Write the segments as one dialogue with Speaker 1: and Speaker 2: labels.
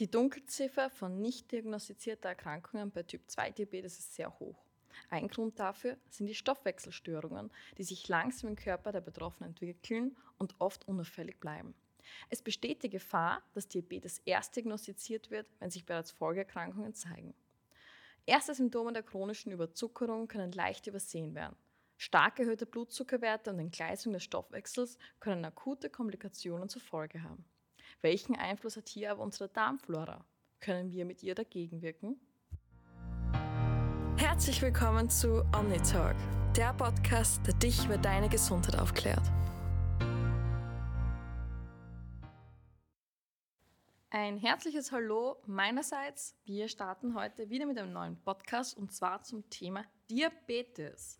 Speaker 1: Die Dunkelziffer von nicht diagnostizierter Erkrankungen bei Typ-2-Diabetes ist sehr hoch. Ein Grund dafür sind die Stoffwechselstörungen, die sich langsam im Körper der Betroffenen entwickeln und oft unauffällig bleiben. Es besteht die Gefahr, dass Diabetes erst diagnostiziert wird, wenn sich bereits Folgeerkrankungen zeigen. Erste Symptome der chronischen Überzuckerung können leicht übersehen werden. Stark erhöhte Blutzuckerwerte und Entgleisung des Stoffwechsels können akute Komplikationen zur Folge haben. Welchen Einfluss hat hier aber unsere Darmflora? Können wir mit ihr dagegen wirken? Herzlich willkommen zu OmniTalk, der Podcast, der dich über deine Gesundheit aufklärt. Ein herzliches Hallo meinerseits. Wir starten heute wieder mit einem neuen Podcast und zwar zum Thema Diabetes.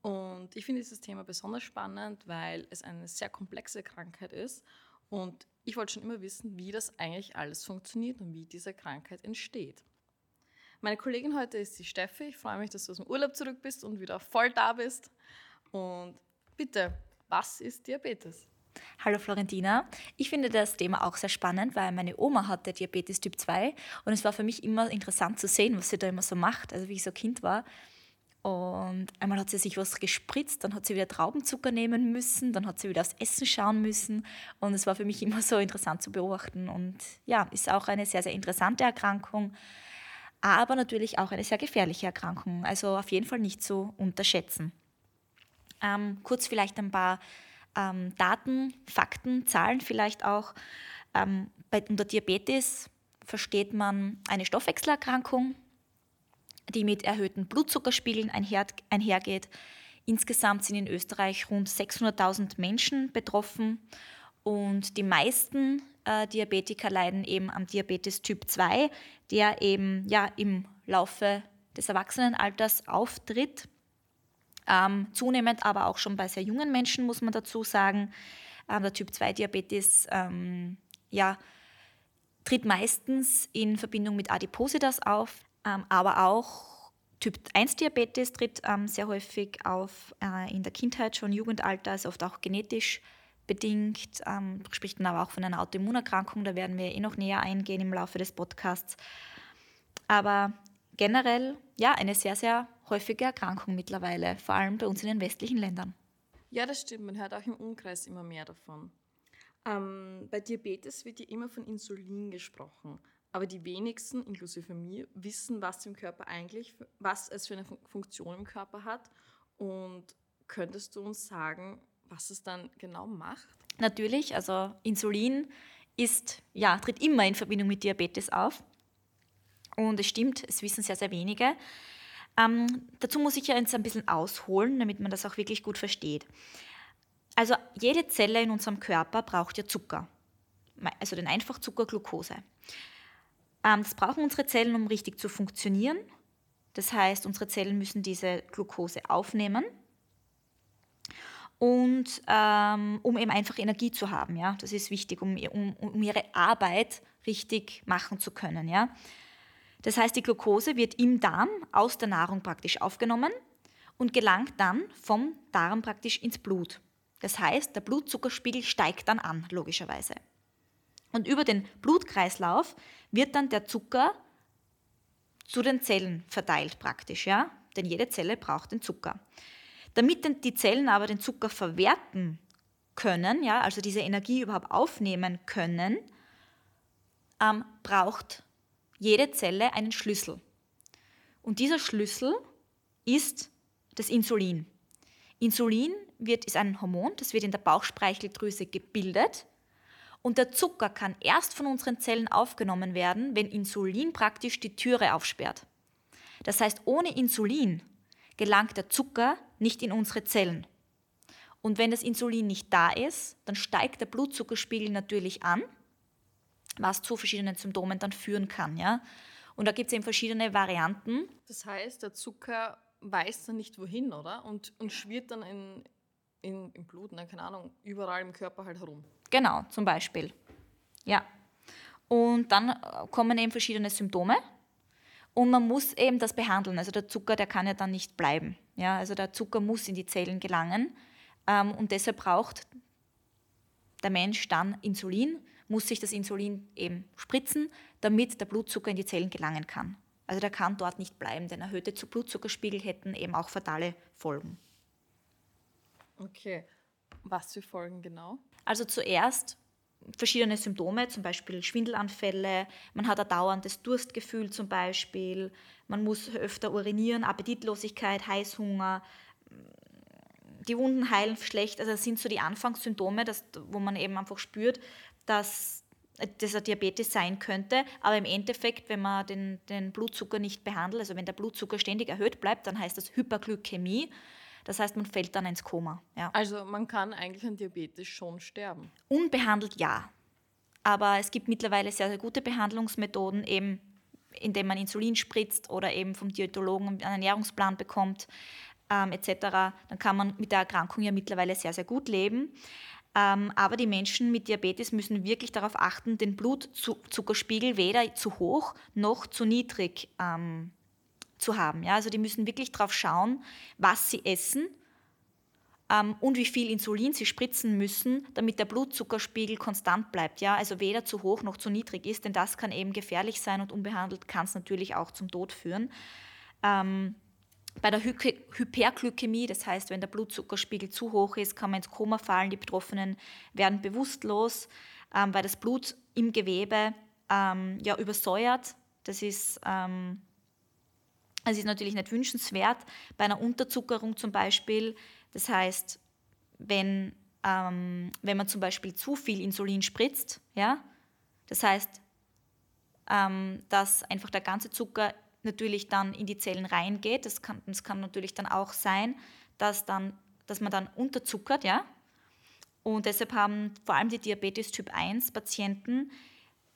Speaker 1: Und ich finde dieses Thema besonders spannend, weil es eine sehr komplexe Krankheit ist und ich wollte schon immer wissen, wie das eigentlich alles funktioniert und wie diese Krankheit entsteht. Meine Kollegin heute ist die Steffi. Ich freue mich, dass du aus dem Urlaub zurück bist und wieder voll da bist. Und bitte, was ist Diabetes?
Speaker 2: Hallo Florentina. Ich finde das Thema auch sehr spannend, weil meine Oma hatte Diabetes Typ 2 und es war für mich immer interessant zu sehen, was sie da immer so macht. Also wie ich so Kind war, und einmal hat sie sich was gespritzt, dann hat sie wieder Traubenzucker nehmen müssen, dann hat sie wieder aufs Essen schauen müssen. Und es war für mich immer so interessant zu beobachten. Und ja, ist auch eine sehr, sehr interessante Erkrankung, aber natürlich auch eine sehr gefährliche Erkrankung. Also auf jeden Fall nicht zu unterschätzen. Ähm, kurz vielleicht ein paar ähm, Daten, Fakten, Zahlen vielleicht auch. Ähm, bei, unter Diabetes versteht man eine Stoffwechselerkrankung, die mit erhöhten Blutzuckerspiegeln einher, einhergeht. Insgesamt sind in Österreich rund 600.000 Menschen betroffen und die meisten äh, Diabetiker leiden eben am Diabetes Typ 2, der eben ja, im Laufe des Erwachsenenalters auftritt. Ähm, zunehmend aber auch schon bei sehr jungen Menschen, muss man dazu sagen. Ähm, der Typ 2 Diabetes ähm, ja, tritt meistens in Verbindung mit Adipositas auf. Ähm, aber auch Typ 1 Diabetes tritt ähm, sehr häufig auf äh, in der Kindheit, schon Jugendalter, ist oft auch genetisch bedingt, ähm, spricht dann aber auch von einer Autoimmunerkrankung, da werden wir eh noch näher eingehen im Laufe des Podcasts. Aber generell, ja, eine sehr, sehr häufige Erkrankung mittlerweile, vor allem bei uns in den westlichen Ländern.
Speaker 1: Ja, das stimmt, man hört auch im Umkreis immer mehr davon. Ähm, bei Diabetes wird ja immer von Insulin gesprochen. Aber die wenigsten, inklusive mir, wissen, was im Körper eigentlich, was es für eine Funktion im Körper hat. Und könntest du uns sagen, was es dann genau macht?
Speaker 2: Natürlich, also Insulin ist, ja, tritt immer in Verbindung mit Diabetes auf. Und es stimmt, es wissen sehr, sehr wenige. Ähm, dazu muss ich ja jetzt ein bisschen ausholen, damit man das auch wirklich gut versteht. Also jede Zelle in unserem Körper braucht ja Zucker, also den Einfachzucker Glucose. Ähm, das brauchen unsere Zellen, um richtig zu funktionieren. Das heißt, unsere Zellen müssen diese Glucose aufnehmen und ähm, um eben einfach Energie zu haben. Ja? Das ist wichtig, um, um, um ihre Arbeit richtig machen zu können. Ja? Das heißt, die Glucose wird im Darm aus der Nahrung praktisch aufgenommen und gelangt dann vom Darm praktisch ins Blut. Das heißt, der Blutzuckerspiegel steigt dann an, logischerweise. Und über den Blutkreislauf wird dann der Zucker zu den Zellen verteilt praktisch, ja? Denn jede Zelle braucht den Zucker. Damit die Zellen aber den Zucker verwerten können, ja, also diese Energie überhaupt aufnehmen können, ähm, braucht jede Zelle einen Schlüssel. Und dieser Schlüssel ist das Insulin. Insulin wird, ist ein Hormon, das wird in der Bauchspeicheldrüse gebildet und der Zucker kann erst von unseren Zellen aufgenommen werden, wenn Insulin praktisch die Türe aufsperrt. Das heißt, ohne Insulin gelangt der Zucker nicht in unsere Zellen. Und wenn das Insulin nicht da ist, dann steigt der Blutzuckerspiegel natürlich an, was zu verschiedenen Symptomen dann führen kann. Ja? Und da gibt es eben verschiedene Varianten.
Speaker 1: Das heißt, der Zucker weiß dann nicht wohin, oder? Und, und schwirrt dann in, in, im Blut, ne, keine Ahnung, überall im Körper halt herum.
Speaker 2: Genau, zum Beispiel. Ja. Und dann äh, kommen eben verschiedene Symptome und man muss eben das behandeln. Also der Zucker, der kann ja dann nicht bleiben. Ja, also der Zucker muss in die Zellen gelangen ähm, und deshalb braucht der Mensch dann Insulin muss sich das Insulin eben spritzen, damit der Blutzucker in die Zellen gelangen kann. Also der kann dort nicht bleiben, denn erhöhte Blutzuckerspiegel hätten eben auch fatale Folgen.
Speaker 1: Okay, was für Folgen genau?
Speaker 2: Also zuerst verschiedene Symptome, zum Beispiel Schwindelanfälle, man hat ein dauerndes Durstgefühl zum Beispiel, man muss öfter urinieren, Appetitlosigkeit, Heißhunger, die Wunden heilen schlecht. Also das sind so die Anfangssymptome, dass, wo man eben einfach spürt, dass das ein Diabetes sein könnte. Aber im Endeffekt, wenn man den, den Blutzucker nicht behandelt, also wenn der Blutzucker ständig erhöht bleibt, dann heißt das Hyperglykämie. Das heißt, man fällt dann ins Koma. Ja.
Speaker 1: Also man kann eigentlich an Diabetes schon sterben.
Speaker 2: Unbehandelt ja. Aber es gibt mittlerweile sehr, sehr gute Behandlungsmethoden, eben indem man Insulin spritzt oder eben vom Diätologen einen Ernährungsplan bekommt, ähm, etc. Dann kann man mit der Erkrankung ja mittlerweile sehr, sehr gut leben. Ähm, aber die Menschen mit Diabetes müssen wirklich darauf achten, den Blutzuckerspiegel weder zu hoch noch zu niedrig ähm, zu haben. Ja? Also die müssen wirklich darauf schauen, was sie essen ähm, und wie viel Insulin sie spritzen müssen, damit der Blutzuckerspiegel konstant bleibt. Ja? Also weder zu hoch noch zu niedrig ist, denn das kann eben gefährlich sein und unbehandelt kann es natürlich auch zum Tod führen. Ähm, bei der Hy Hyperglykämie, das heißt, wenn der Blutzuckerspiegel zu hoch ist, kann man ins Koma fallen. Die Betroffenen werden bewusstlos, ähm, weil das Blut im Gewebe ähm, ja, übersäuert. Das ist ähm, das ist natürlich nicht wünschenswert. Bei einer Unterzuckerung zum Beispiel, das heißt, wenn, ähm, wenn man zum Beispiel zu viel Insulin spritzt, ja, das heißt, ähm, dass einfach der ganze Zucker natürlich dann in die Zellen reingeht. Das kann, das kann natürlich dann auch sein, dass, dann, dass man dann unterzuckert, ja. Und deshalb haben vor allem die Diabetes Typ 1 Patienten,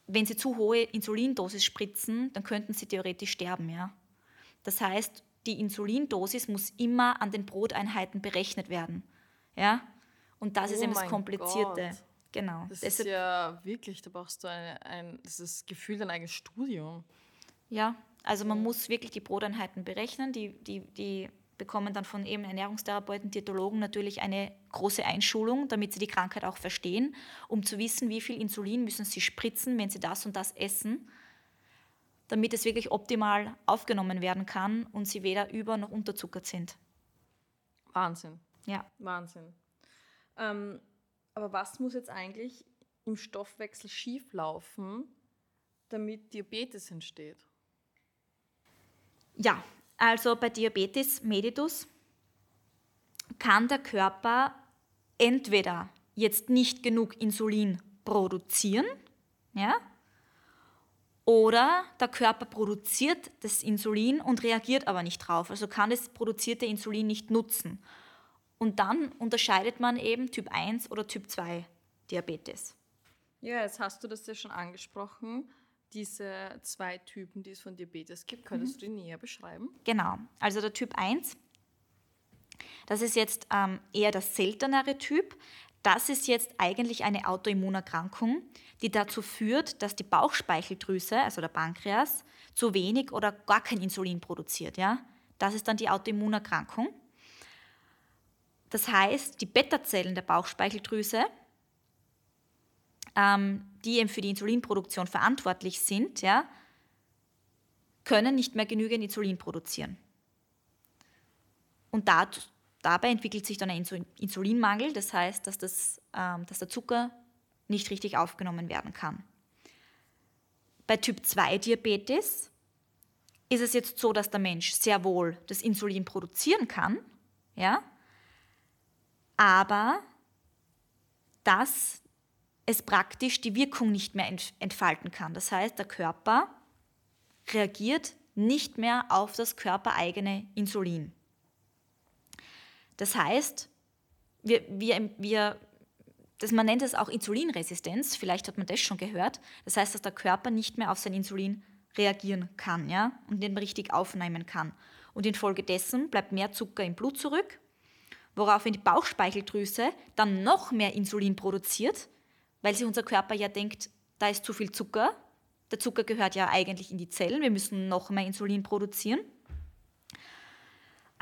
Speaker 2: wenn sie zu hohe Insulindosis spritzen, dann könnten sie theoretisch sterben, ja. Das heißt, die Insulindosis muss immer an den Broteinheiten berechnet werden. Ja? Und das oh ist eben das Komplizierte. Gott.
Speaker 1: Genau. Das Deshalb, ist ja wirklich, da brauchst du ein, ein das ist Gefühl dein eigenes Studium.
Speaker 2: Ja, also man muss wirklich die Broteinheiten berechnen. Die, die, die bekommen dann von eben Ernährungstherapeuten, Diätologen natürlich eine große Einschulung, damit sie die Krankheit auch verstehen, um zu wissen, wie viel Insulin müssen sie spritzen, wenn sie das und das essen damit es wirklich optimal aufgenommen werden kann und sie weder über- noch unterzuckert sind.
Speaker 1: Wahnsinn.
Speaker 2: Ja.
Speaker 1: Wahnsinn. Ähm, aber was muss jetzt eigentlich im Stoffwechsel schieflaufen, damit Diabetes entsteht?
Speaker 2: Ja, also bei Diabetes mellitus kann der Körper entweder jetzt nicht genug Insulin produzieren, ja, oder der Körper produziert das Insulin und reagiert aber nicht drauf, also kann das produzierte Insulin nicht nutzen. Und dann unterscheidet man eben Typ 1 oder Typ 2 Diabetes.
Speaker 1: Ja, jetzt hast du das ja schon angesprochen, diese zwei Typen, die es von Diabetes gibt. Könntest mhm. du die näher beschreiben?
Speaker 2: Genau, also der Typ 1, das ist jetzt ähm, eher das seltenere Typ. Das ist jetzt eigentlich eine Autoimmunerkrankung, die dazu führt, dass die Bauchspeicheldrüse, also der Pankreas, zu wenig oder gar kein Insulin produziert. Ja? Das ist dann die Autoimmunerkrankung. Das heißt, die Beta-Zellen der Bauchspeicheldrüse, ähm, die eben für die Insulinproduktion verantwortlich sind, ja, können nicht mehr genügend Insulin produzieren. Und dazu, Dabei entwickelt sich dann ein Insulinmangel, das heißt, dass, das, ähm, dass der Zucker nicht richtig aufgenommen werden kann. Bei Typ 2 Diabetes ist es jetzt so, dass der Mensch sehr wohl das Insulin produzieren kann, ja, aber dass es praktisch die Wirkung nicht mehr entfalten kann. Das heißt, der Körper reagiert nicht mehr auf das körpereigene Insulin. Das heißt, wir, wir, wir, das, man nennt es auch Insulinresistenz, vielleicht hat man das schon gehört. Das heißt, dass der Körper nicht mehr auf sein Insulin reagieren kann ja, und den richtig aufnehmen kann. Und infolgedessen bleibt mehr Zucker im Blut zurück, woraufhin die Bauchspeicheldrüse dann noch mehr Insulin produziert, weil sich unser Körper ja denkt, da ist zu viel Zucker. Der Zucker gehört ja eigentlich in die Zellen, wir müssen noch mehr Insulin produzieren.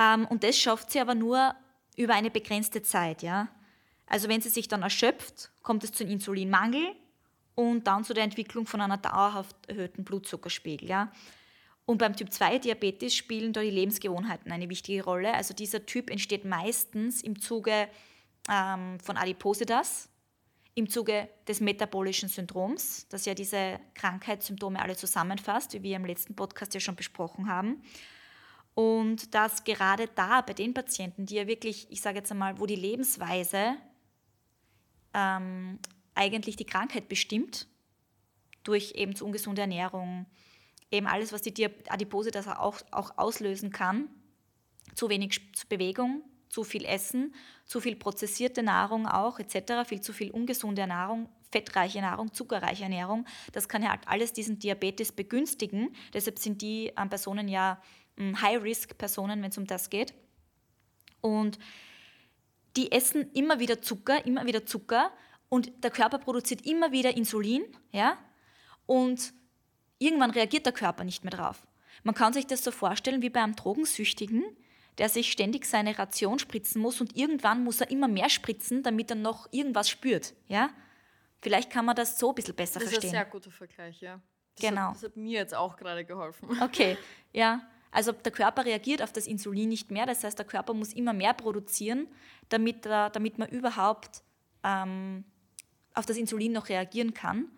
Speaker 2: Ähm, und das schafft sie aber nur über eine begrenzte Zeit. Ja? Also wenn sie sich dann erschöpft, kommt es zu einem Insulinmangel und dann zu der Entwicklung von einer dauerhaft erhöhten Blutzuckerspiegel. Ja. Und beim Typ 2 Diabetes spielen da die Lebensgewohnheiten eine wichtige Rolle. Also dieser Typ entsteht meistens im Zuge ähm, von Adipositas, im Zuge des metabolischen Syndroms, das ja diese Krankheitssymptome alle zusammenfasst, wie wir im letzten Podcast ja schon besprochen haben. Und dass gerade da bei den Patienten, die ja wirklich, ich sage jetzt einmal, wo die Lebensweise ähm, eigentlich die Krankheit bestimmt, durch eben zu ungesunde Ernährung, eben alles, was die Adipose das auch, auch auslösen kann, zu wenig Bewegung, zu viel Essen, zu viel prozessierte Nahrung auch etc., viel zu viel ungesunde Nahrung, fettreiche Nahrung, zuckerreiche Ernährung, das kann ja halt alles diesen Diabetes begünstigen. Deshalb sind die ähm, Personen ja High-Risk-Personen, wenn es um das geht. Und die essen immer wieder Zucker, immer wieder Zucker und der Körper produziert immer wieder Insulin, ja, und irgendwann reagiert der Körper nicht mehr drauf. Man kann sich das so vorstellen wie bei einem Drogensüchtigen, der sich ständig seine Ration spritzen muss und irgendwann muss er immer mehr spritzen, damit er noch irgendwas spürt. Ja? Vielleicht kann man das so ein bisschen besser
Speaker 1: das
Speaker 2: verstehen.
Speaker 1: Das ist ein sehr guter Vergleich, ja.
Speaker 2: Das genau.
Speaker 1: Hat, das hat mir jetzt auch gerade geholfen.
Speaker 2: Okay, ja. Also der Körper reagiert auf das Insulin nicht mehr. Das heißt, der Körper muss immer mehr produzieren, damit, er, damit man überhaupt ähm, auf das Insulin noch reagieren kann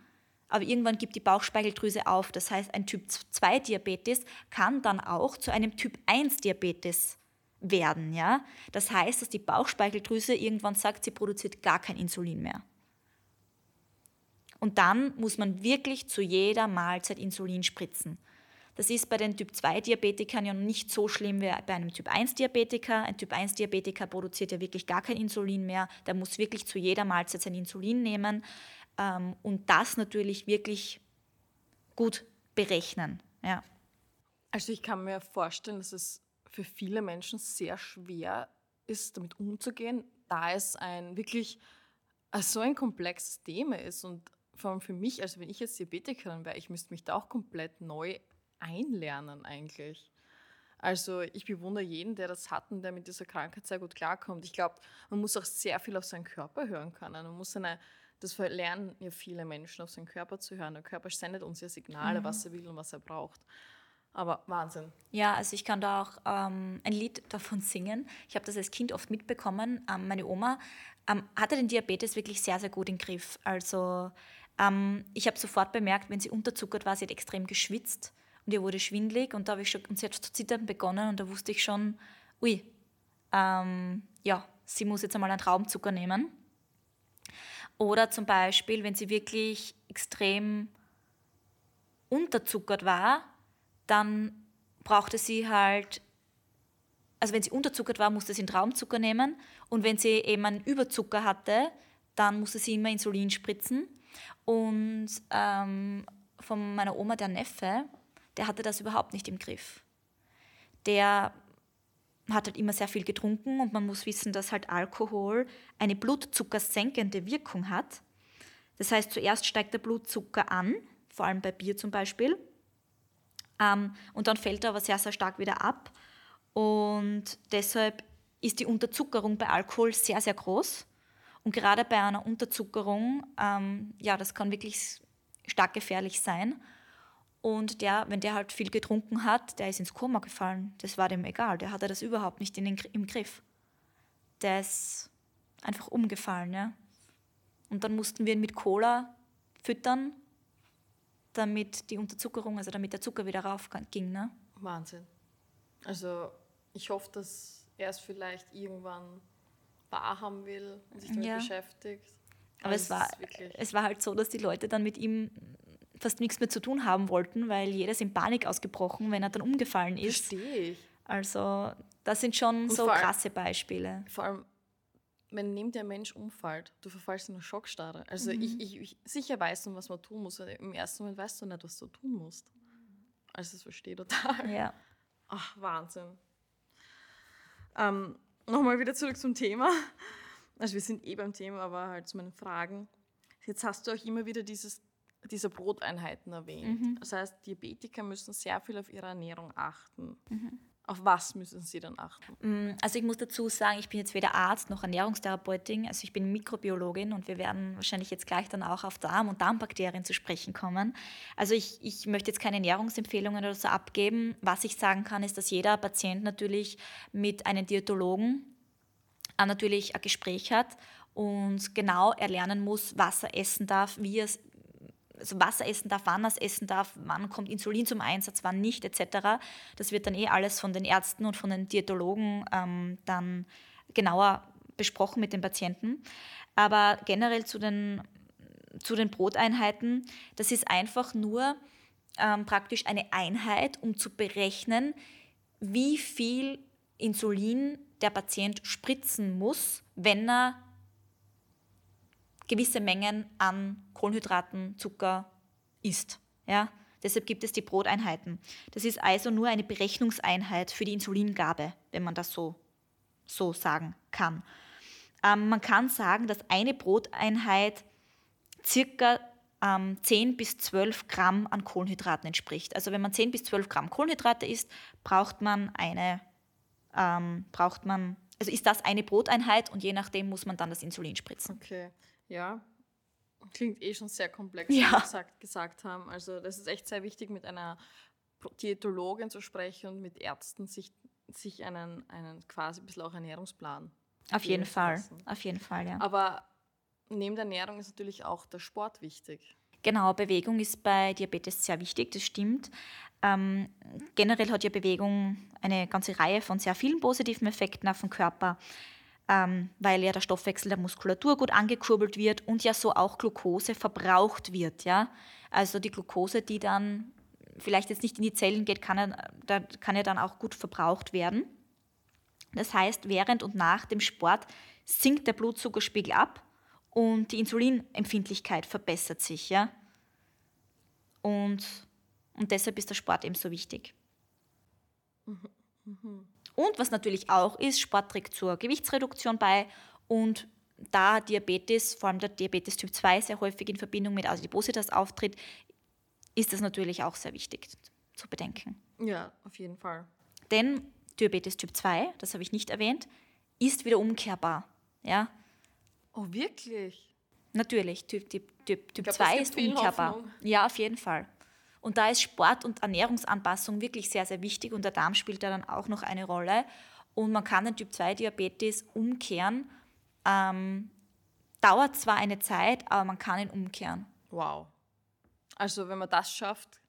Speaker 2: aber irgendwann gibt die Bauchspeicheldrüse auf. Das heißt, ein Typ 2 Diabetes kann dann auch zu einem Typ 1 Diabetes werden. Ja? Das heißt, dass die Bauchspeicheldrüse irgendwann sagt, sie produziert gar kein Insulin mehr. Und dann muss man wirklich zu jeder Mahlzeit Insulin spritzen. Das ist bei den Typ 2 Diabetikern ja nicht so schlimm wie bei einem Typ 1 Diabetiker. Ein Typ 1 Diabetiker produziert ja wirklich gar kein Insulin mehr. Der muss wirklich zu jeder Mahlzeit sein Insulin nehmen ähm, und das natürlich wirklich gut berechnen. Ja.
Speaker 1: Also ich kann mir vorstellen, dass es für viele Menschen sehr schwer ist, damit umzugehen, da es ein wirklich äh, so ein komplexes Thema ist und vor allem für mich, also wenn ich jetzt Diabetikerin wäre, ich müsste mich da auch komplett neu einlernen eigentlich. Also ich bewundere jeden, der das hat und der mit dieser Krankheit sehr gut klarkommt. Ich glaube, man muss auch sehr viel auf seinen Körper hören können. Man muss seine das lernen ja viele Menschen, auf seinen Körper zu hören. Der Körper sendet uns ja Signale, mhm. was er will und was er braucht. Aber Wahnsinn.
Speaker 2: Ja, also ich kann da auch ähm, ein Lied davon singen. Ich habe das als Kind oft mitbekommen. Ähm, meine Oma ähm, hatte den Diabetes wirklich sehr, sehr gut im Griff. Also ähm, ich habe sofort bemerkt, wenn sie unterzuckert war, sie hat extrem geschwitzt und ihr wurde schwindlig und, da ich schon, und sie hat zu zittern begonnen und da wusste ich schon, ui, ähm, ja, sie muss jetzt einmal einen Traumzucker nehmen. Oder zum Beispiel, wenn sie wirklich extrem unterzuckert war, dann brauchte sie halt, also wenn sie unterzuckert war, musste sie einen Traumzucker nehmen. Und wenn sie eben einen Überzucker hatte, dann musste sie immer Insulin spritzen. Und ähm, von meiner Oma, der Neffe, der hatte das überhaupt nicht im Griff. Der hat halt immer sehr viel getrunken und man muss wissen, dass halt Alkohol eine blutzuckersenkende Wirkung hat. Das heißt, zuerst steigt der Blutzucker an, vor allem bei Bier zum Beispiel, ähm, und dann fällt er aber sehr, sehr stark wieder ab. Und deshalb ist die Unterzuckerung bei Alkohol sehr, sehr groß. Und gerade bei einer Unterzuckerung, ähm, ja, das kann wirklich stark gefährlich sein. Und der, wenn der halt viel getrunken hat, der ist ins Koma gefallen. Das war dem egal. Der hatte das überhaupt nicht in den, im Griff. Der ist einfach umgefallen. Ja? Und dann mussten wir ihn mit Cola füttern, damit die Unterzuckerung, also damit der Zucker wieder raufging. Ne?
Speaker 1: Wahnsinn. Also ich hoffe, dass er es vielleicht irgendwann wahrhaben will und sich damit ja. beschäftigt.
Speaker 2: Aber, Aber es, war, es war halt so, dass die Leute dann mit ihm fast nichts mehr zu tun haben wollten, weil jeder ist in Panik ausgebrochen, wenn er dann umgefallen ist.
Speaker 1: Verstehe ich.
Speaker 2: Also das sind schon Und so krasse Beispiele.
Speaker 1: Vor allem, wenn neben der Mensch umfällt, du verfallst in eine Schockstarre. Also mhm. ich, ich, ich, sicher weiß man, was man tun muss, im ersten Moment weißt du nicht, was du tun musst. Also das verstehe total.
Speaker 2: Ja.
Speaker 1: Ach, Wahnsinn. Ähm, Nochmal wieder zurück zum Thema. Also wir sind eh beim Thema, aber halt zu meinen Fragen. Jetzt hast du auch immer wieder dieses dieser Broteinheiten erwähnt. Mhm. Das heißt, Diabetiker müssen sehr viel auf ihre Ernährung achten. Mhm. Auf was müssen Sie dann achten?
Speaker 2: Mm, also ich muss dazu sagen, ich bin jetzt weder Arzt noch Ernährungstherapeutin, also ich bin Mikrobiologin und wir werden wahrscheinlich jetzt gleich dann auch auf Darm und Darmbakterien zu sprechen kommen. Also ich, ich möchte jetzt keine Ernährungsempfehlungen oder so abgeben. Was ich sagen kann, ist, dass jeder Patient natürlich mit einem Diätologen äh, natürlich ein Gespräch hat und genau erlernen muss, was er essen darf, wie er es also was er essen darf, wann er es essen darf, wann kommt Insulin zum Einsatz, wann nicht, etc. Das wird dann eh alles von den Ärzten und von den Diätologen ähm, dann genauer besprochen mit den Patienten. Aber generell zu den, zu den Broteinheiten, das ist einfach nur ähm, praktisch eine Einheit, um zu berechnen, wie viel Insulin der Patient spritzen muss, wenn er gewisse Mengen an Kohlenhydraten, Zucker isst. Ja? Deshalb gibt es die Broteinheiten. Das ist also nur eine Berechnungseinheit für die Insulingabe, wenn man das so, so sagen kann. Ähm, man kann sagen, dass eine Broteinheit circa ähm, 10 bis 12 Gramm an Kohlenhydraten entspricht. Also wenn man 10 bis 12 Gramm Kohlenhydrate isst, braucht man eine, ähm, braucht man, also ist das eine Broteinheit und je nachdem muss man dann das Insulin spritzen.
Speaker 1: Okay. Ja, klingt eh schon sehr komplex,
Speaker 2: ja.
Speaker 1: wie wir gesagt, gesagt haben. Also das ist echt sehr wichtig, mit einer Diätologin zu sprechen und mit Ärzten sich, sich einen, einen quasi ein bisschen auch Ernährungsplan.
Speaker 2: Auf jeden Fall, auf jeden Fall, ja.
Speaker 1: Aber neben der Ernährung ist natürlich auch der Sport wichtig.
Speaker 2: Genau, Bewegung ist bei Diabetes sehr wichtig, das stimmt. Ähm, generell hat ja Bewegung eine ganze Reihe von sehr vielen positiven Effekten auf den Körper ähm, weil ja der Stoffwechsel der Muskulatur gut angekurbelt wird und ja so auch Glucose verbraucht wird. Ja? Also die Glucose, die dann vielleicht jetzt nicht in die Zellen geht, kann ja, da kann ja dann auch gut verbraucht werden. Das heißt, während und nach dem Sport sinkt der Blutzuckerspiegel ab und die Insulinempfindlichkeit verbessert sich. Ja? Und, und deshalb ist der Sport eben so wichtig. Mhm. Mhm. Und was natürlich auch ist, Sport trägt zur Gewichtsreduktion bei und da Diabetes, vor allem der Diabetes Typ 2 sehr häufig in Verbindung mit Adipositas auftritt, ist das natürlich auch sehr wichtig zu bedenken.
Speaker 1: Ja, auf jeden Fall.
Speaker 2: Denn Diabetes Typ 2, das habe ich nicht erwähnt, ist wieder umkehrbar. Ja?
Speaker 1: Oh, wirklich?
Speaker 2: Natürlich, Typ, typ, typ, typ glaub, 2 ist umkehrbar. Hoffnung. Ja, auf jeden Fall. Und da ist Sport und Ernährungsanpassung wirklich sehr, sehr wichtig und der Darm spielt da dann auch noch eine Rolle. Und man kann den Typ-2-Diabetes umkehren. Ähm, dauert zwar eine Zeit, aber man kann ihn umkehren.
Speaker 1: Wow. Also wenn man das schafft,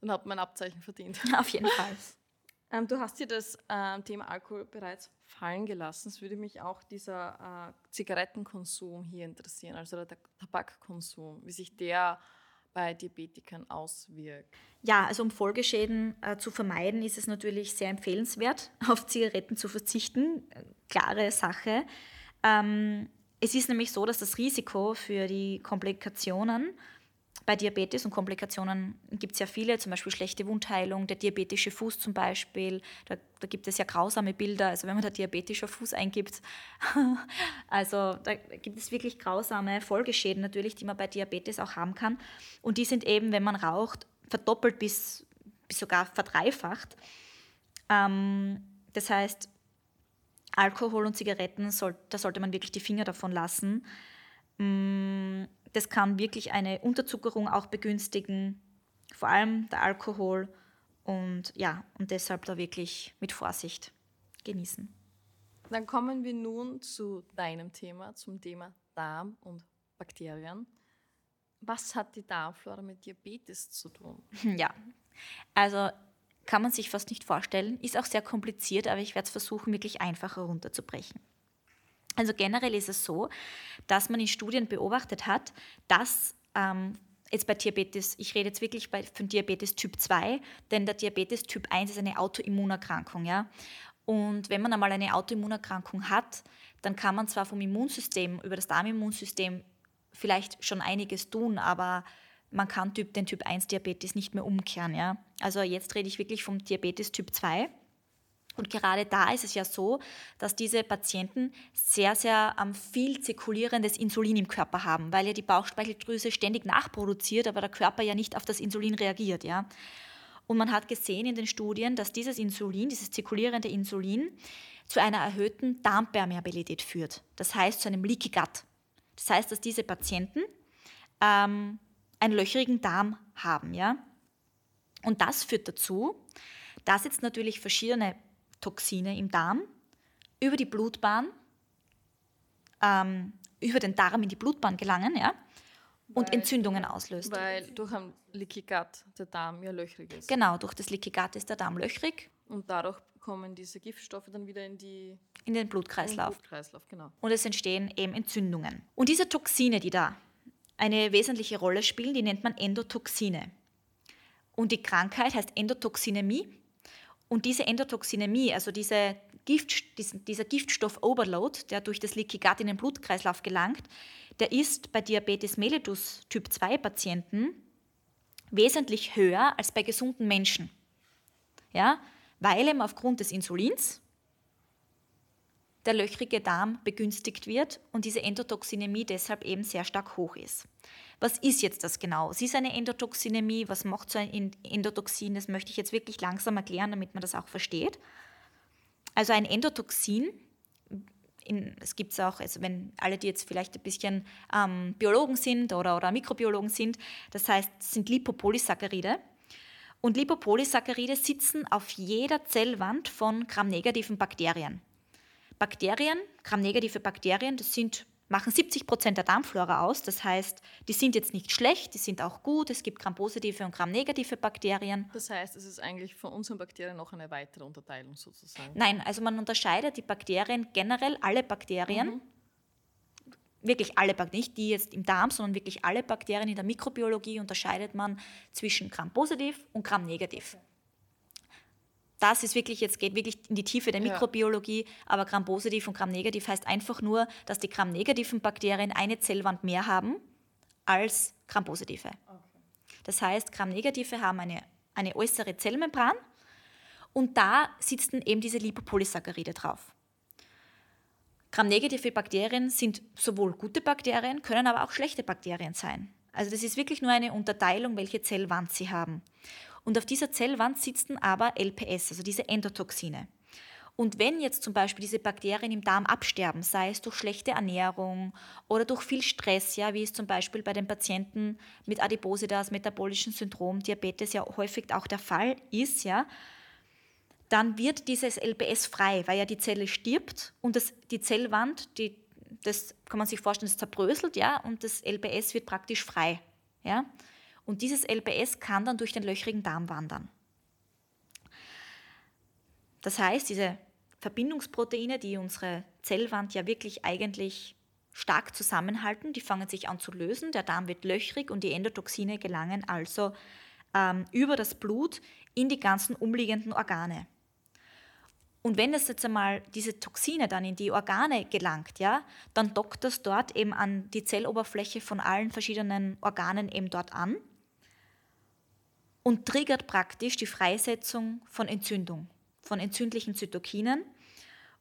Speaker 1: dann hat man ein Abzeichen verdient.
Speaker 2: Auf jeden Fall.
Speaker 1: ähm, du hast dir das äh, Thema Alkohol bereits fallen gelassen. Es würde mich auch dieser äh, Zigarettenkonsum hier interessieren, also der Tabakkonsum, wie sich der bei Diabetikern auswirkt?
Speaker 2: Ja, also um Folgeschäden äh, zu vermeiden, ist es natürlich sehr empfehlenswert, auf Zigaretten zu verzichten. Klare Sache. Ähm, es ist nämlich so, dass das Risiko für die Komplikationen bei Diabetes und Komplikationen gibt es ja viele, zum Beispiel schlechte Wundheilung, der diabetische Fuß zum Beispiel. Da, da, gibt es ja grausame Bilder, also wenn man da diabetischer Fuß eingibt. also da gibt es wirklich grausame Folgeschäden natürlich, die man bei Diabetes auch haben kann. Und die sind eben, wenn man raucht, verdoppelt bis, bis sogar verdreifacht. Ähm, das heißt, Alkohol und Zigaretten, soll, da sollte man wirklich die Finger davon lassen. Mm, das kann wirklich eine Unterzuckerung auch begünstigen, vor allem der Alkohol. Und ja, und deshalb da wirklich mit Vorsicht genießen.
Speaker 1: Dann kommen wir nun zu deinem Thema, zum Thema Darm und Bakterien. Was hat die Darmflora mit Diabetes zu tun?
Speaker 2: Ja, also kann man sich fast nicht vorstellen, ist auch sehr kompliziert, aber ich werde es versuchen, wirklich einfacher runterzubrechen. Also generell ist es so, dass man in Studien beobachtet hat, dass ähm, jetzt bei Diabetes, ich rede jetzt wirklich bei, von Diabetes Typ 2, denn der Diabetes Typ 1 ist eine Autoimmunerkrankung. Ja? Und wenn man einmal eine Autoimmunerkrankung hat, dann kann man zwar vom Immunsystem, über das Darmimmunsystem vielleicht schon einiges tun, aber man kann den Typ 1 Diabetes nicht mehr umkehren. Ja? Also jetzt rede ich wirklich vom Diabetes Typ 2. Und gerade da ist es ja so, dass diese Patienten sehr, sehr ähm, viel zirkulierendes Insulin im Körper haben, weil ja die Bauchspeicheldrüse ständig nachproduziert, aber der Körper ja nicht auf das Insulin reagiert. Ja? Und man hat gesehen in den Studien, dass dieses Insulin, dieses zirkulierende Insulin, zu einer erhöhten Darmpermeabilität führt. Das heißt zu einem Leaky Gut. Das heißt, dass diese Patienten ähm, einen löchrigen Darm haben. Ja? Und das führt dazu, dass jetzt natürlich verschiedene Toxine im Darm über die Blutbahn, ähm, über den Darm in die Blutbahn gelangen ja? und weil, Entzündungen auslöst.
Speaker 1: Weil durch ein Leaky Gut der Darm ja löchrig ist.
Speaker 2: Genau, durch das Leaky Gut ist der Darm löchrig.
Speaker 1: Und dadurch kommen diese Giftstoffe dann wieder in, die,
Speaker 2: in den Blutkreislauf.
Speaker 1: Blutkreislauf genau.
Speaker 2: Und es entstehen eben Entzündungen. Und diese Toxine, die da eine wesentliche Rolle spielen, die nennt man Endotoxine. Und die Krankheit heißt Endotoxinämie. Und diese Endotoxinämie, also diese Gift, dieser Giftstoff-Overload, der durch das Leaky Gut in den Blutkreislauf gelangt, der ist bei Diabetes mellitus Typ 2 Patienten wesentlich höher als bei gesunden Menschen. Ja, weil eben aufgrund des Insulins der löchrige Darm begünstigt wird und diese Endotoxinämie deshalb eben sehr stark hoch ist. Was ist jetzt das genau? Was ist eine Endotoxinämie? Was macht so ein Endotoxin? Das möchte ich jetzt wirklich langsam erklären, damit man das auch versteht. Also ein Endotoxin, es gibt es auch, also wenn alle, die jetzt vielleicht ein bisschen ähm, Biologen sind oder, oder Mikrobiologen sind, das heißt, es sind Lipopolysaccharide. Und Lipopolysaccharide sitzen auf jeder Zellwand von gramnegativen Bakterien. Bakterien, gramnegative Bakterien, das sind, machen 70 Prozent der Darmflora aus. Das heißt, die sind jetzt nicht schlecht, die sind auch gut. Es gibt grampositive und gramnegative Bakterien.
Speaker 1: Das heißt, es ist eigentlich von unseren Bakterien noch eine weitere Unterteilung sozusagen?
Speaker 2: Nein, also man unterscheidet die Bakterien generell, alle Bakterien. Mhm. Wirklich alle Bakterien, nicht die jetzt im Darm, sondern wirklich alle Bakterien in der Mikrobiologie unterscheidet man zwischen Gram-positiv und Gram-negativ. Okay das ist wirklich, jetzt geht wirklich in die Tiefe der Mikrobiologie, ja. aber Gram-positiv und Gram-negativ heißt einfach nur, dass die Gram-negativen Bakterien eine Zellwand mehr haben als Gram-positive. Okay. Das heißt, Gram-negative haben eine, eine äußere Zellmembran und da sitzen eben diese Lipopolysaccharide drauf. Gram-negative Bakterien sind sowohl gute Bakterien, können aber auch schlechte Bakterien sein. Also das ist wirklich nur eine Unterteilung, welche Zellwand sie haben. Und auf dieser Zellwand sitzen aber LPS, also diese Endotoxine. Und wenn jetzt zum Beispiel diese Bakterien im Darm absterben, sei es durch schlechte Ernährung oder durch viel Stress, ja, wie es zum Beispiel bei den Patienten mit Adipositas, metabolischen Syndrom, Diabetes ja häufig auch der Fall ist, ja, dann wird dieses LPS frei, weil ja die Zelle stirbt und das, die Zellwand, die, das kann man sich vorstellen, das zerbröselt, ja, und das LPS wird praktisch frei, ja. Und dieses LPS kann dann durch den löchrigen Darm wandern. Das heißt, diese Verbindungsproteine, die unsere Zellwand ja wirklich eigentlich stark zusammenhalten, die fangen sich an zu lösen, der Darm wird löchrig und die Endotoxine gelangen also ähm, über das Blut in die ganzen umliegenden Organe. Und wenn es jetzt einmal diese Toxine dann in die Organe gelangt, ja, dann dockt das dort eben an die Zelloberfläche von allen verschiedenen Organen eben dort an und triggert praktisch die Freisetzung von Entzündung, von entzündlichen Zytokinen.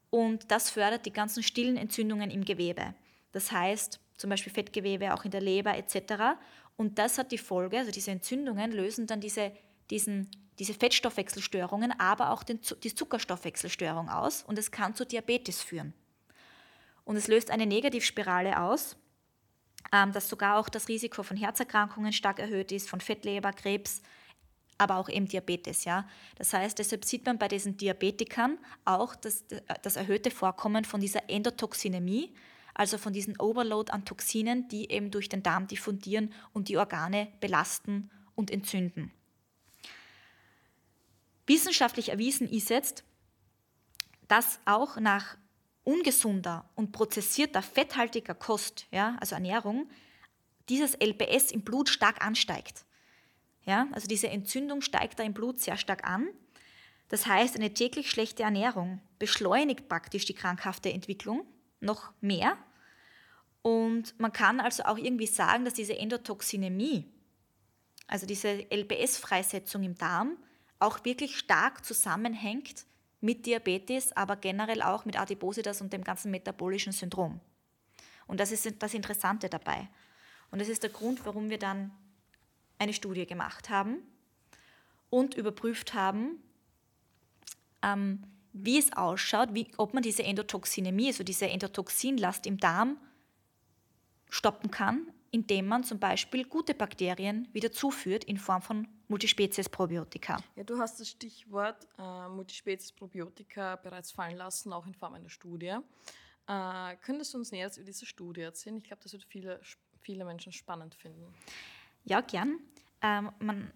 Speaker 2: Und das fördert die ganzen stillen Entzündungen im Gewebe. Das heißt, zum Beispiel Fettgewebe, auch in der Leber etc. Und das hat die Folge, also diese Entzündungen lösen dann diese, diesen, diese Fettstoffwechselstörungen, aber auch den, die Zuckerstoffwechselstörung aus und es kann zu Diabetes führen. Und es löst eine Negativspirale aus, ähm, dass sogar auch das Risiko von Herzerkrankungen stark erhöht ist, von Fettleber, Krebs, aber auch eben Diabetes. Ja? Das heißt, deshalb sieht man bei diesen Diabetikern auch das, das erhöhte Vorkommen von dieser Endotoxinämie, also von diesem Overload an Toxinen, die eben durch den Darm diffundieren und die Organe belasten und entzünden. Wissenschaftlich erwiesen ist jetzt, dass auch nach ungesunder und prozessierter fetthaltiger Kost, ja, also Ernährung, dieses LPS im Blut stark ansteigt. Ja, also diese Entzündung steigt da im Blut sehr stark an. Das heißt, eine täglich schlechte Ernährung beschleunigt praktisch die krankhafte Entwicklung noch mehr. Und man kann also auch irgendwie sagen, dass diese Endotoxinämie, also diese LPS-Freisetzung im Darm, auch wirklich stark zusammenhängt mit Diabetes, aber generell auch mit Adipositas und dem ganzen metabolischen Syndrom. Und das ist das Interessante dabei. Und das ist der Grund, warum wir dann eine Studie gemacht haben. und überprüft haben, ähm, wie es ausschaut, wie, ob man diese Endotoxinämie, also diese Endotoxinlast im Darm, stoppen kann, indem man zum Beispiel gute Bakterien wieder zuführt in Form von Multispezies-Probiotika.
Speaker 1: Ja, du hast das Stichwort äh, Multispezies-Probiotika bereits fallen lassen, auch in Form einer Studie. Äh, könntest du uns näher über diese Studie erzählen? Ich glaube, das wird viele, viele Menschen spannend finden.
Speaker 2: Ja, gern. Ähm, man,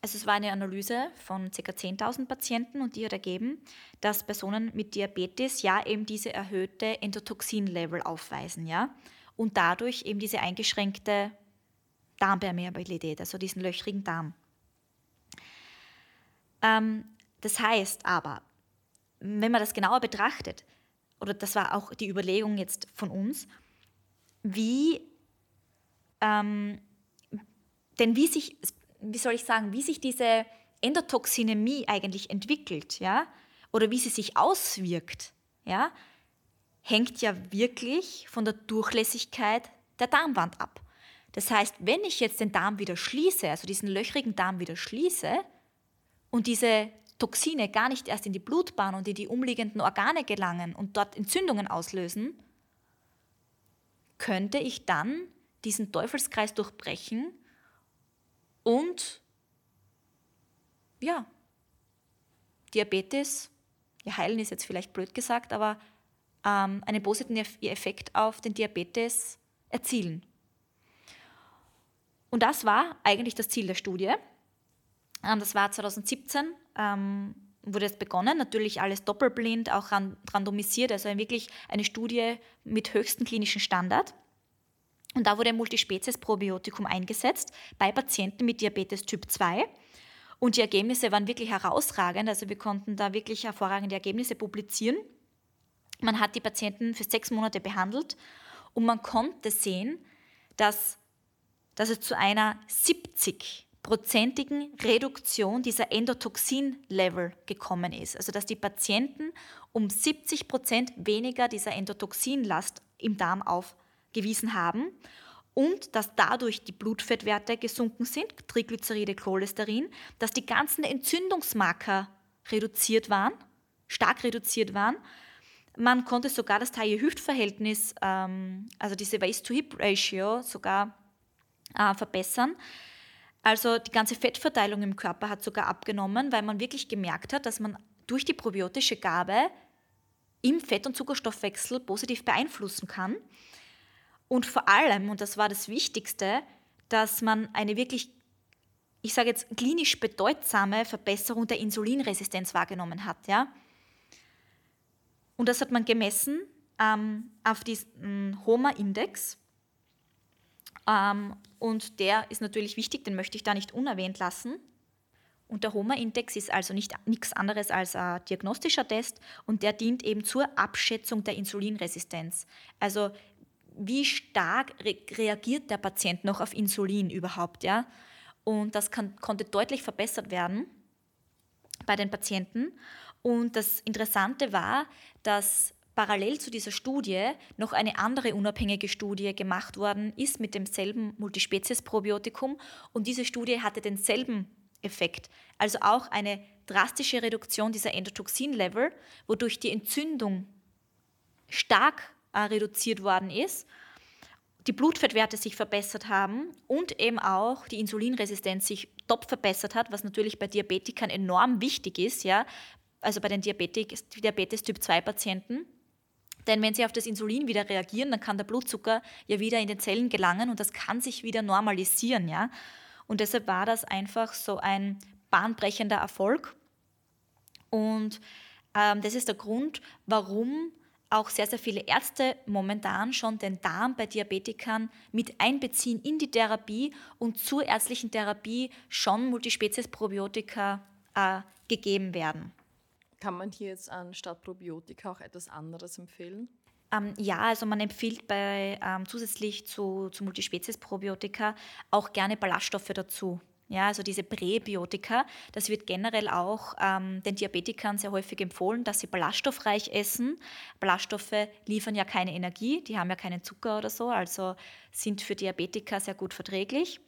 Speaker 2: also es war eine Analyse von ca. 10.000 Patienten und die hat ergeben, dass Personen mit Diabetes ja eben diese erhöhte Endotoxin-Level aufweisen, ja, und dadurch eben diese eingeschränkte Darmpermeabilität, also diesen löchrigen Darm. Ähm, das heißt aber, wenn man das genauer betrachtet, oder das war auch die Überlegung jetzt von uns, wie, ähm, denn wie sich, wie soll ich sagen, wie sich diese Endotoxinämie eigentlich entwickelt, ja, oder wie sie sich auswirkt, ja, hängt ja wirklich von der Durchlässigkeit der Darmwand ab. Das heißt, wenn ich jetzt den Darm wieder schließe, also diesen löchrigen Darm wieder schließe und diese Toxine gar nicht erst in die Blutbahn und in die umliegenden Organe gelangen und dort Entzündungen auslösen, könnte ich dann diesen Teufelskreis durchbrechen und ja, Diabetes, ja, heilen ist jetzt vielleicht blöd gesagt, aber ähm, einen positiven Effekt auf den Diabetes erzielen. Und das war eigentlich das Ziel der Studie. Ähm, das war 2017 ähm, wurde es begonnen, natürlich alles doppelblind, auch randomisiert, also wirklich eine Studie mit höchstem klinischen Standard. Und da wurde ein Multispezies-Probiotikum eingesetzt bei Patienten mit Diabetes Typ 2. Und die Ergebnisse waren wirklich herausragend, also wir konnten da wirklich hervorragende Ergebnisse publizieren. Man hat die Patienten für sechs Monate behandelt und man konnte sehen, dass, dass es zu einer 70 prozentigen Reduktion dieser Endotoxin-Level gekommen ist. Also dass die Patienten um 70 Prozent weniger dieser Endotoxinlast im Darm aufgewiesen haben und dass dadurch die Blutfettwerte gesunken sind, Triglyceride, Cholesterin, dass die ganzen Entzündungsmarker reduziert waren, stark reduziert waren. Man konnte sogar das Taille-Hüft-Verhältnis, ähm, also diese Waist-to-Hip-Ratio, sogar äh, verbessern. Also die ganze Fettverteilung im Körper hat sogar abgenommen, weil man wirklich gemerkt hat, dass man durch die probiotische Gabe im Fett- und Zuckerstoffwechsel positiv beeinflussen kann. Und vor allem, und das war das Wichtigste, dass man eine wirklich, ich sage jetzt, klinisch bedeutsame Verbesserung der Insulinresistenz wahrgenommen hat. Ja? Und das hat man gemessen ähm, auf diesen HOMA-Index. Ähm, und der ist natürlich wichtig, den möchte ich da nicht unerwähnt lassen. Und der HOMA-Index ist also nicht nichts anderes als ein diagnostischer Test und der dient eben zur Abschätzung der Insulinresistenz. Also wie stark re reagiert der Patient noch auf Insulin überhaupt, ja? Und das kann, konnte deutlich verbessert werden bei den Patienten. Und das Interessante war, dass parallel zu dieser Studie noch eine andere unabhängige Studie gemacht worden ist mit demselben Multispezies-Probiotikum und diese Studie hatte denselben Effekt. Also auch eine drastische Reduktion dieser Endotoxin-Level, wodurch die Entzündung stark äh, reduziert worden ist, die Blutfettwerte sich verbessert haben und eben auch die Insulinresistenz sich top verbessert hat, was natürlich bei Diabetikern enorm wichtig ist, ja, also bei den Diabetes, Diabetes Typ 2 Patienten denn wenn sie auf das Insulin wieder reagieren, dann kann der Blutzucker ja wieder in den Zellen gelangen und das kann sich wieder normalisieren. Ja? Und deshalb war das einfach so ein bahnbrechender Erfolg. Und ähm, das ist der Grund, warum auch sehr, sehr viele Ärzte momentan schon den Darm bei Diabetikern mit einbeziehen in die Therapie und zur ärztlichen Therapie schon Multispezies-Probiotika äh, gegeben werden.
Speaker 1: Kann man hier jetzt anstatt Probiotika auch etwas anderes empfehlen?
Speaker 2: Ähm, ja, also man empfiehlt bei ähm, zusätzlich zu, zu Multispezies-Probiotika auch gerne Ballaststoffe dazu. Ja, also diese Präbiotika, das wird generell auch ähm, den Diabetikern sehr häufig empfohlen, dass sie ballaststoffreich essen. Ballaststoffe liefern ja keine Energie, die haben ja keinen Zucker oder so, also sind für Diabetiker sehr gut verträglich.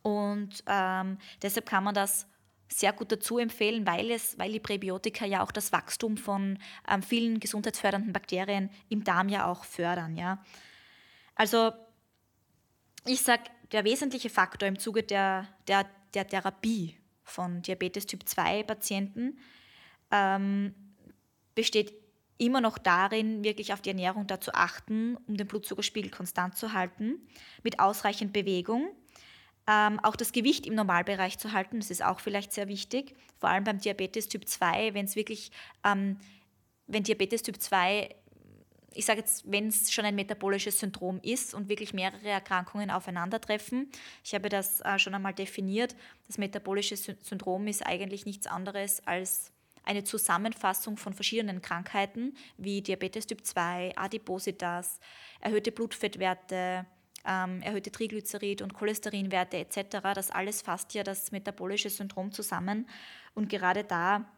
Speaker 2: Und ähm, deshalb kann man das sehr gut dazu empfehlen, weil, es, weil die Präbiotika ja auch das Wachstum von ähm, vielen gesundheitsfördernden Bakterien im Darm ja auch fördern. Ja. Also ich sage, der wesentliche Faktor im Zuge der, der, der Therapie von Diabetes Typ 2 Patienten ähm, besteht immer noch darin, wirklich auf die Ernährung da zu achten, um den Blutzuckerspiegel konstant zu halten, mit ausreichend Bewegung. Ähm, auch das Gewicht im Normalbereich zu halten, das ist auch vielleicht sehr wichtig, vor allem beim Diabetes Typ 2, wenn es wirklich, ähm, wenn Diabetes Typ 2, ich sage jetzt, wenn es schon ein metabolisches Syndrom ist und wirklich mehrere Erkrankungen aufeinandertreffen. Ich habe das äh, schon einmal definiert. Das metabolische Syndrom ist eigentlich nichts anderes als eine Zusammenfassung von verschiedenen Krankheiten wie Diabetes Typ 2, Adipositas, erhöhte Blutfettwerte, ähm, erhöhte Triglycerid- und Cholesterinwerte etc. Das alles fasst ja das metabolische Syndrom zusammen. Und gerade da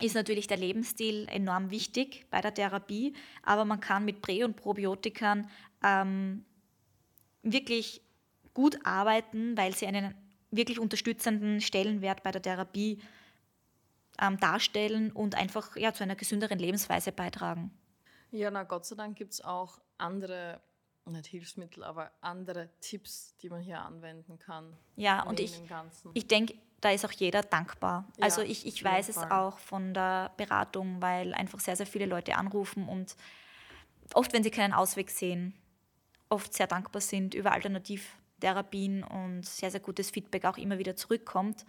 Speaker 2: ist natürlich der Lebensstil enorm wichtig bei der Therapie, aber man kann mit Prä- und Probiotikern ähm, wirklich gut arbeiten, weil sie einen wirklich unterstützenden Stellenwert bei der Therapie ähm, darstellen und einfach ja, zu einer gesünderen Lebensweise beitragen.
Speaker 1: Ja, na Gott sei Dank gibt es auch andere, nicht Hilfsmittel, aber andere Tipps, die man hier anwenden kann.
Speaker 2: Ja, und ich, ich denke, da ist auch jeder dankbar. Ja, also ich, ich weiß es auch von der Beratung, weil einfach sehr, sehr viele Leute anrufen und oft, wenn sie keinen Ausweg sehen, oft sehr dankbar sind über Alternativtherapien und sehr, sehr gutes Feedback auch immer wieder zurückkommt.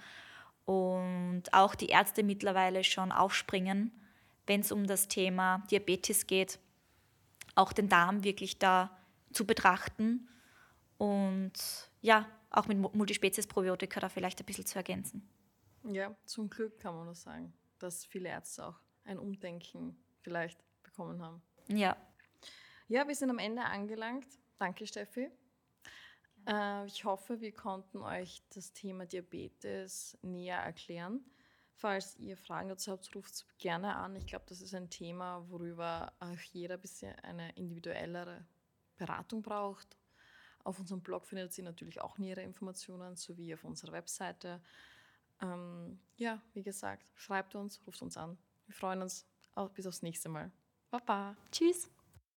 Speaker 2: Und auch die Ärzte mittlerweile schon aufspringen, wenn es um das Thema Diabetes geht, auch den Darm wirklich da zu betrachten. Und ja, auch mit Multispezies-Probiotika da vielleicht ein bisschen zu ergänzen.
Speaker 1: Ja, zum Glück kann man das sagen, dass viele Ärzte auch ein Umdenken vielleicht bekommen haben.
Speaker 2: Ja.
Speaker 1: Ja, wir sind am Ende angelangt. Danke, Steffi. Äh, ich hoffe, wir konnten euch das Thema Diabetes näher erklären. Falls ihr Fragen dazu habt, ruft gerne an. Ich glaube, das ist ein Thema, worüber auch jeder ein bisschen eine individuellere Beratung braucht. Auf unserem Blog findet ihr natürlich auch nähere Informationen, sowie auf unserer Webseite. Ähm, ja, wie gesagt, schreibt uns, ruft uns an. Wir freuen uns. Bis aufs nächste Mal. Baba.
Speaker 2: Tschüss.